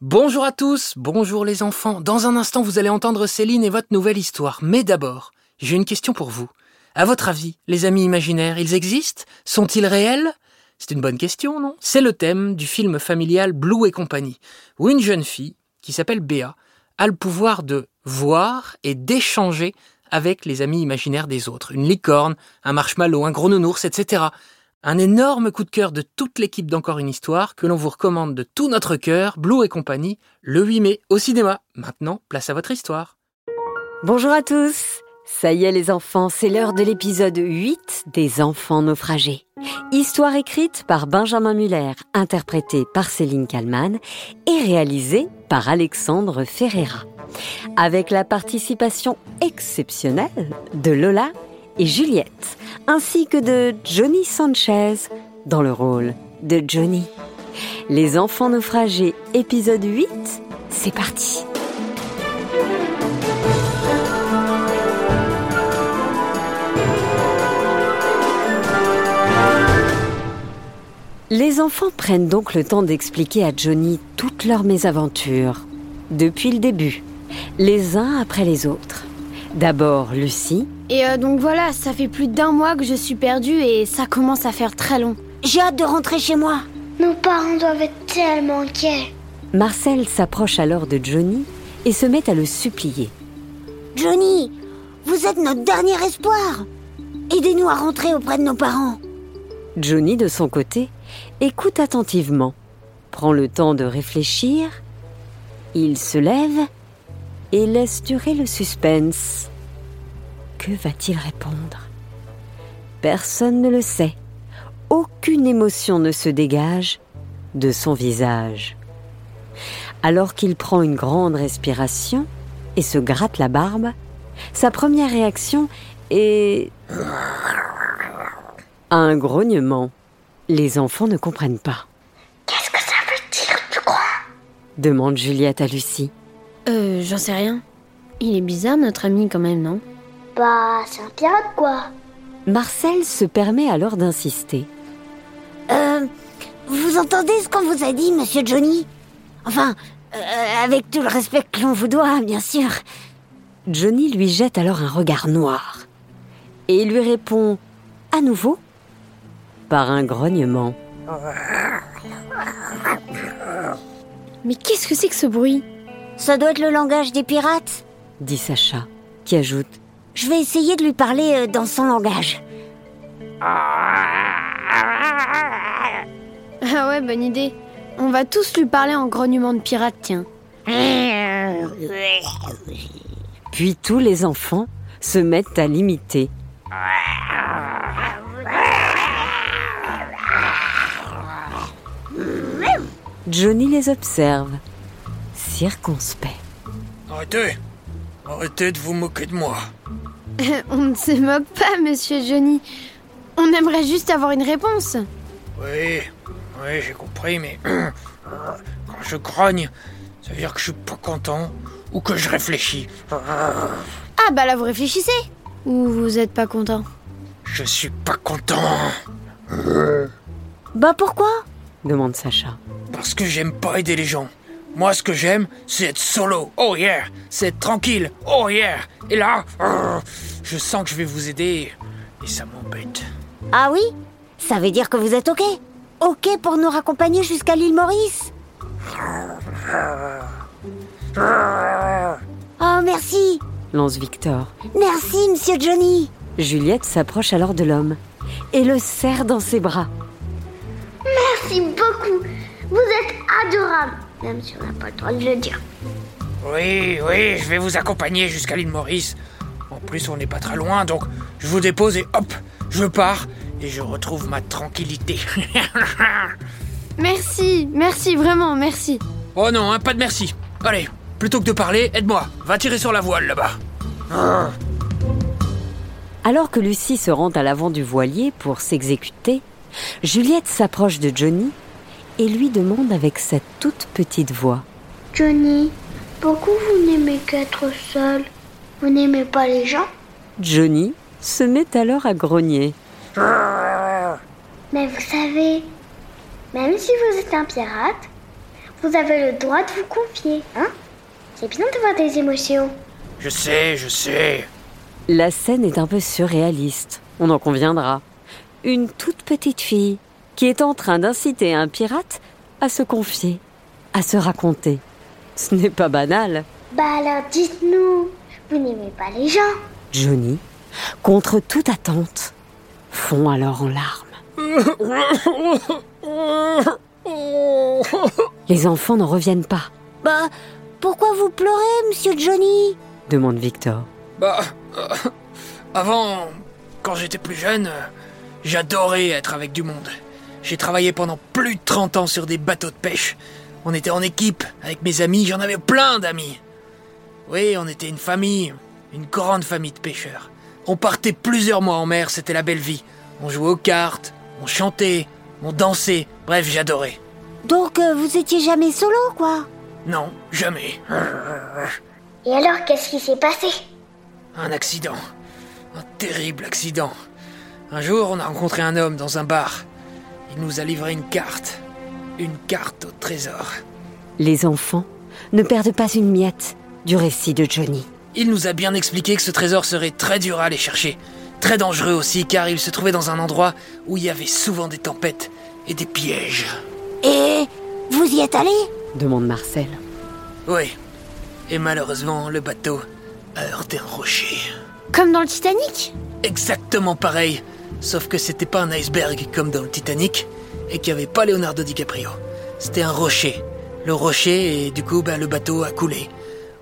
Bonjour à tous, bonjour les enfants. Dans un instant, vous allez entendre Céline et votre nouvelle histoire. Mais d'abord, j'ai une question pour vous. À votre avis, les amis imaginaires, ils existent? Sont-ils réels? C'est une bonne question, non? C'est le thème du film familial Blue et compagnie, où une jeune fille, qui s'appelle Béa, a le pouvoir de voir et d'échanger avec les amis imaginaires des autres. Une licorne, un marshmallow, un gros nounours, etc. Un énorme coup de cœur de toute l'équipe d'Encore une histoire que l'on vous recommande de tout notre cœur, Blue et compagnie, le 8 mai au cinéma. Maintenant, place à votre histoire. Bonjour à tous Ça y est les enfants, c'est l'heure de l'épisode 8 des enfants naufragés. Histoire écrite par Benjamin Muller, interprétée par Céline Kallmann et réalisée par Alexandre Ferreira. Avec la participation exceptionnelle de Lola et Juliette, ainsi que de Johnny Sanchez dans le rôle de Johnny. Les enfants naufragés, épisode 8, c'est parti. Les enfants prennent donc le temps d'expliquer à Johnny toutes leurs mésaventures, depuis le début, les uns après les autres. D'abord Lucie, Et euh, donc voilà, ça fait plus d'un mois que je suis perdue et ça commence à faire très long. J'ai hâte de rentrer chez moi. Nos parents doivent être tellement inquiets. Marcel s'approche alors de Johnny et se met à le supplier. Johnny, vous êtes notre dernier espoir. Aidez-nous à rentrer auprès de nos parents. Johnny, de son côté, écoute attentivement, prend le temps de réfléchir, il se lève et laisse durer le suspense. Que va-t-il répondre? Personne ne le sait. Aucune émotion ne se dégage de son visage. Alors qu'il prend une grande respiration et se gratte la barbe, sa première réaction est un grognement. Les enfants ne comprennent pas. Qu'est-ce que ça veut dire, tu crois? Demande Juliette à Lucie. Euh, j'en sais rien. Il est bizarre notre ami quand même, non? Bah, c'est un pirate, quoi. Marcel se permet alors d'insister. Euh, vous entendez ce qu'on vous a dit, monsieur Johnny? Enfin, euh, avec tout le respect que l'on vous doit, bien sûr. Johnny lui jette alors un regard noir et lui répond à nouveau? Par un grognement. Mais qu'est-ce que c'est que ce bruit? Ça doit être le langage des pirates? dit Sacha, qui ajoute Je vais essayer de lui parler euh, dans son langage. Ah ouais, bonne idée. On va tous lui parler en grognement de pirate, tiens. Puis tous les enfants se mettent à l'imiter. Johnny les observe, circonspect. Arrêtez Arrêtez de vous moquer de moi. On ne se moque pas, monsieur Johnny. On aimerait juste avoir une réponse. Oui, oui, j'ai compris, mais quand je grogne, ça veut dire que je suis pas content ou que je réfléchis. Ah bah là, vous réfléchissez Ou vous êtes pas content Je suis pas content Bah pourquoi? demande Sacha. parce que j'aime pas aider les gens. Moi, ce que j'aime, c'est être solo. Oh yeah C'est être tranquille. Oh yeah Et là, je sens que je vais vous aider et ça m'embête. Ah oui? Ça veut dire que vous êtes OK OK pour nous raccompagner jusqu'à l'île Maurice Oh merci lance Victor. Merci, monsieur Johnny Juliette s'approche alors de l'homme et le serre dans ses bras. Merci beaucoup. Vous êtes adorable. Même si on n'a pas le droit de le dire. Oui, oui, je vais vous accompagner jusqu'à l'île Maurice. En plus, on n'est pas très loin, donc je vous dépose et hop, je pars et je retrouve ma tranquillité. Merci, merci, vraiment, merci. oh non, hein, pas de merci. Allez, plutôt que de parler, aide-moi. Va tirer sur la voile là-bas. Alors que Lucie se rend à l'avant du voilier pour s'exécuter, Juliette s'approche de Johnny et lui demande avec sa toute petite voix. Johnny, pourquoi vous n'aimez qu'être seul? Vous n'aimez pas les gens? Johnny se met alors à grogner. Mais vous savez, même si vous êtes un pirate, Vous avez le droit de vous confier, hein? C'est bien d'avoir des émotions. Je sais, je sais. La scène est un peu surréaliste, on en conviendra. Une toute petite fille qui est en train d'inciter un pirate à se confier, à se raconter. Ce n'est pas banal. Bah alors dites-nous, vous n'aimez pas les gens Johnny, contre toute attente, fond alors en larmes. Les enfants n'en reviennent pas, Bah, pourquoi vous pleurez, monsieur Johnny? Demande Victor. Bah, euh, avant, quand j'étais plus jeune, j'adorais être avec du monde. J'ai travaillé pendant plus de 30 ans sur des bateaux de pêche. On était en équipe, avec mes amis, j'en avais plein d'amis. Oui, on était une famille, une grande famille de pêcheurs. On partait plusieurs mois en mer, c'était la belle vie. On jouait aux cartes, on chantait, on dansait, bref, j'adorais. Donc, euh, vous étiez jamais solo, quoi? Non, jamais. Et alors, qu'est-ce qui s'est passé? Un accident. Un terrible accident. Un jour, on a rencontré un homme dans un bar. Il nous a livré une carte. Une carte au trésor. Les enfants ne perdent pas une miette du récit de Johnny. Il nous a bien expliqué que ce trésor serait très dur à aller chercher. Très dangereux aussi, car il se trouvait dans un endroit où il y avait souvent des tempêtes et des pièges. Et vous y êtes allé? demande Marcel. Oui. Et malheureusement, le bateau a heurté un rocher. Comme dans le Titanic? Exactement pareil, sauf que c'était pas un iceberg comme dans le Titanic et qu'il n'y avait pas Leonardo DiCaprio. C'était un rocher. Le rocher et du coup, bah, le bateau a coulé.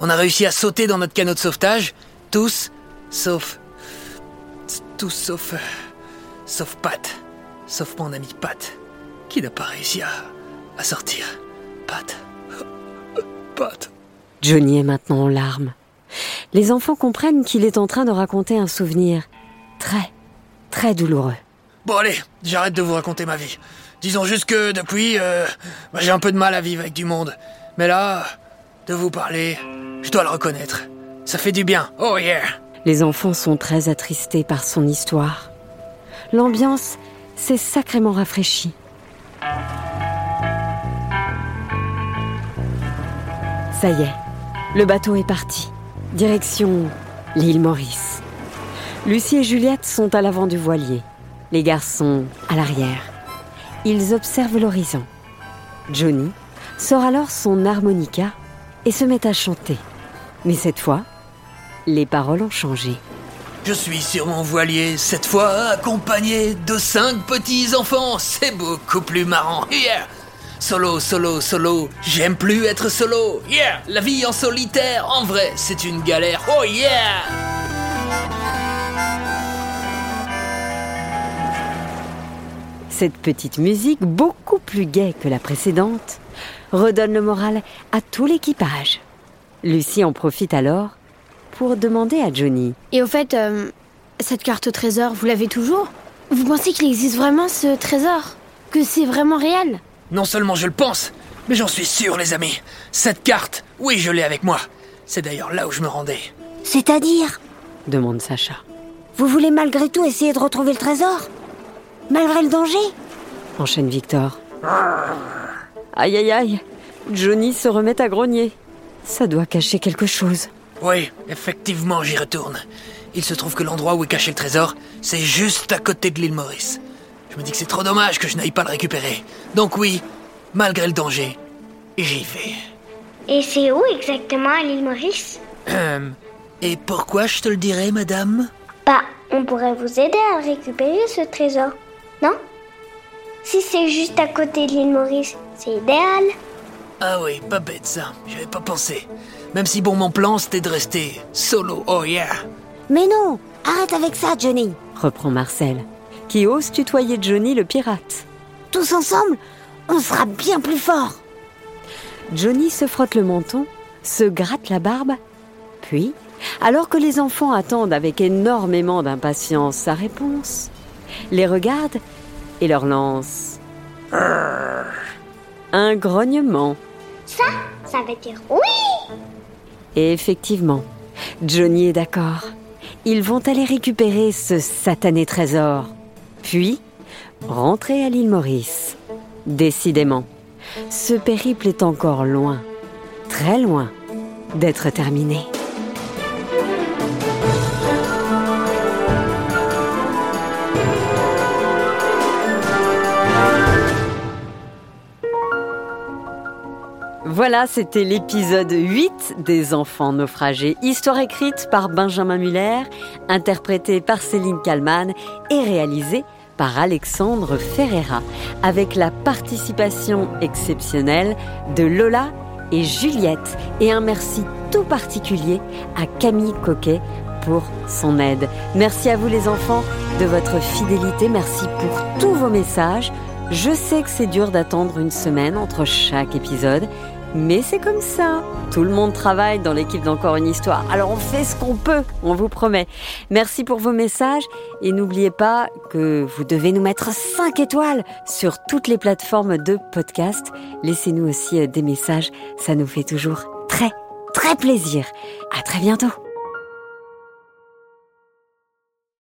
On a réussi à sauter dans notre canot de sauvetage, tous, sauf, tous sauf, sauf Pat, sauf mon ami Pat, qui n'a pas réussi à, à sortir. Pat, Pat. Johnny est maintenant en larmes. Les enfants comprennent qu'il est en train de raconter un souvenir très, très douloureux. Bon allez, j'arrête de vous raconter ma vie. Disons juste que depuis, euh, bah, j'ai un peu de mal à vivre avec du monde. Mais là, de vous parler, je dois le reconnaître. Ça fait du bien. Oh yeah Les enfants sont très attristés par son histoire. L'ambiance s'est sacrément rafraîchie. Ça y est, le bateau est parti. Direction l'île Maurice. Lucie et Juliette sont à l'avant du voilier. Les garçons à l'arrière. Ils observent l'horizon. Johnny sort alors son harmonica et se met à chanter. Mais cette fois, les paroles ont changé. Je suis sur mon voilier, cette fois accompagné de cinq petits enfants. C'est beaucoup plus marrant. Solo, solo, solo. J'aime plus être solo. Yeah La vie en solitaire, en vrai, c'est une galère. Oh yeah Cette petite musique, beaucoup plus gaie que la précédente, redonne le moral à tout l'équipage. Lucie en profite alors pour demander à Johnny. Et au fait, euh, cette carte au trésor, vous l'avez toujours? Vous pensez qu'il existe vraiment ce trésor? Que c'est vraiment réel? Non seulement je le pense, mais j'en suis sûr, les amis. Cette carte, oui, je l'ai avec moi. C'est d'ailleurs là où je me rendais. C'est-à-dire? demande Sacha. Vous voulez malgré tout essayer de retrouver le trésor? Malgré le danger Enchaîne Victor. Aïe aïe aïe, Johnny se remet à grogner. Ça doit cacher quelque chose. Oui, effectivement, j'y retourne. Il se trouve que l'endroit où est caché le trésor, c'est juste à côté de l'île Maurice. Je me dis que c'est trop dommage que je n'aille pas le récupérer. Donc oui, malgré le danger, j'y vais. Et c'est où exactement à l'île Maurice? Hum, Et pourquoi je te le dirais, madame? Bah, on pourrait vous aider à récupérer ce trésor, non Si c'est juste à côté de l'île Maurice, c'est idéal. Ah oui, pas bête ça, j'avais pas pensé. Même si bon, mon plan c'était de rester solo, oh yeah Mais non Arrête avec ça, Johnny Reprend Marcel, qui ose tutoyer Johnny le pirate. Tous ensemble, on sera bien plus forts Johnny se frotte le menton, se gratte la barbe, puis, alors que les enfants attendent avec énormément d'impatience sa réponse, les regarde et leur lance un grognement. Ça, ça veut dire oui Et effectivement, Johnny est d'accord. Ils vont aller récupérer ce satané trésor, puis rentrer à l'île Maurice. Décidément, ce périple est encore loin, très loin d'être terminé. Voilà, c'était l'épisode 8 des Enfants naufragés, histoire écrite par Benjamin Muller, interprétée par Céline Kallmann et réalisée par Alexandre Ferreira, avec la participation exceptionnelle de Lola et Juliette, et un merci tout particulier à Camille Coquet pour son aide. Merci à vous les enfants de votre fidélité, merci pour tous vos messages. Je sais que c'est dur d'attendre une semaine entre chaque épisode, mais c'est comme ça. Tout le monde travaille dans l'équipe d'Encore une histoire. Alors on fait ce qu'on peut, on vous promet. Merci pour vos messages et n'oubliez pas que vous devez nous mettre 5 étoiles sur toutes les plateformes de podcast. Laissez-nous aussi euh, des messages, ça nous fait toujours très très plaisir. À très bientôt.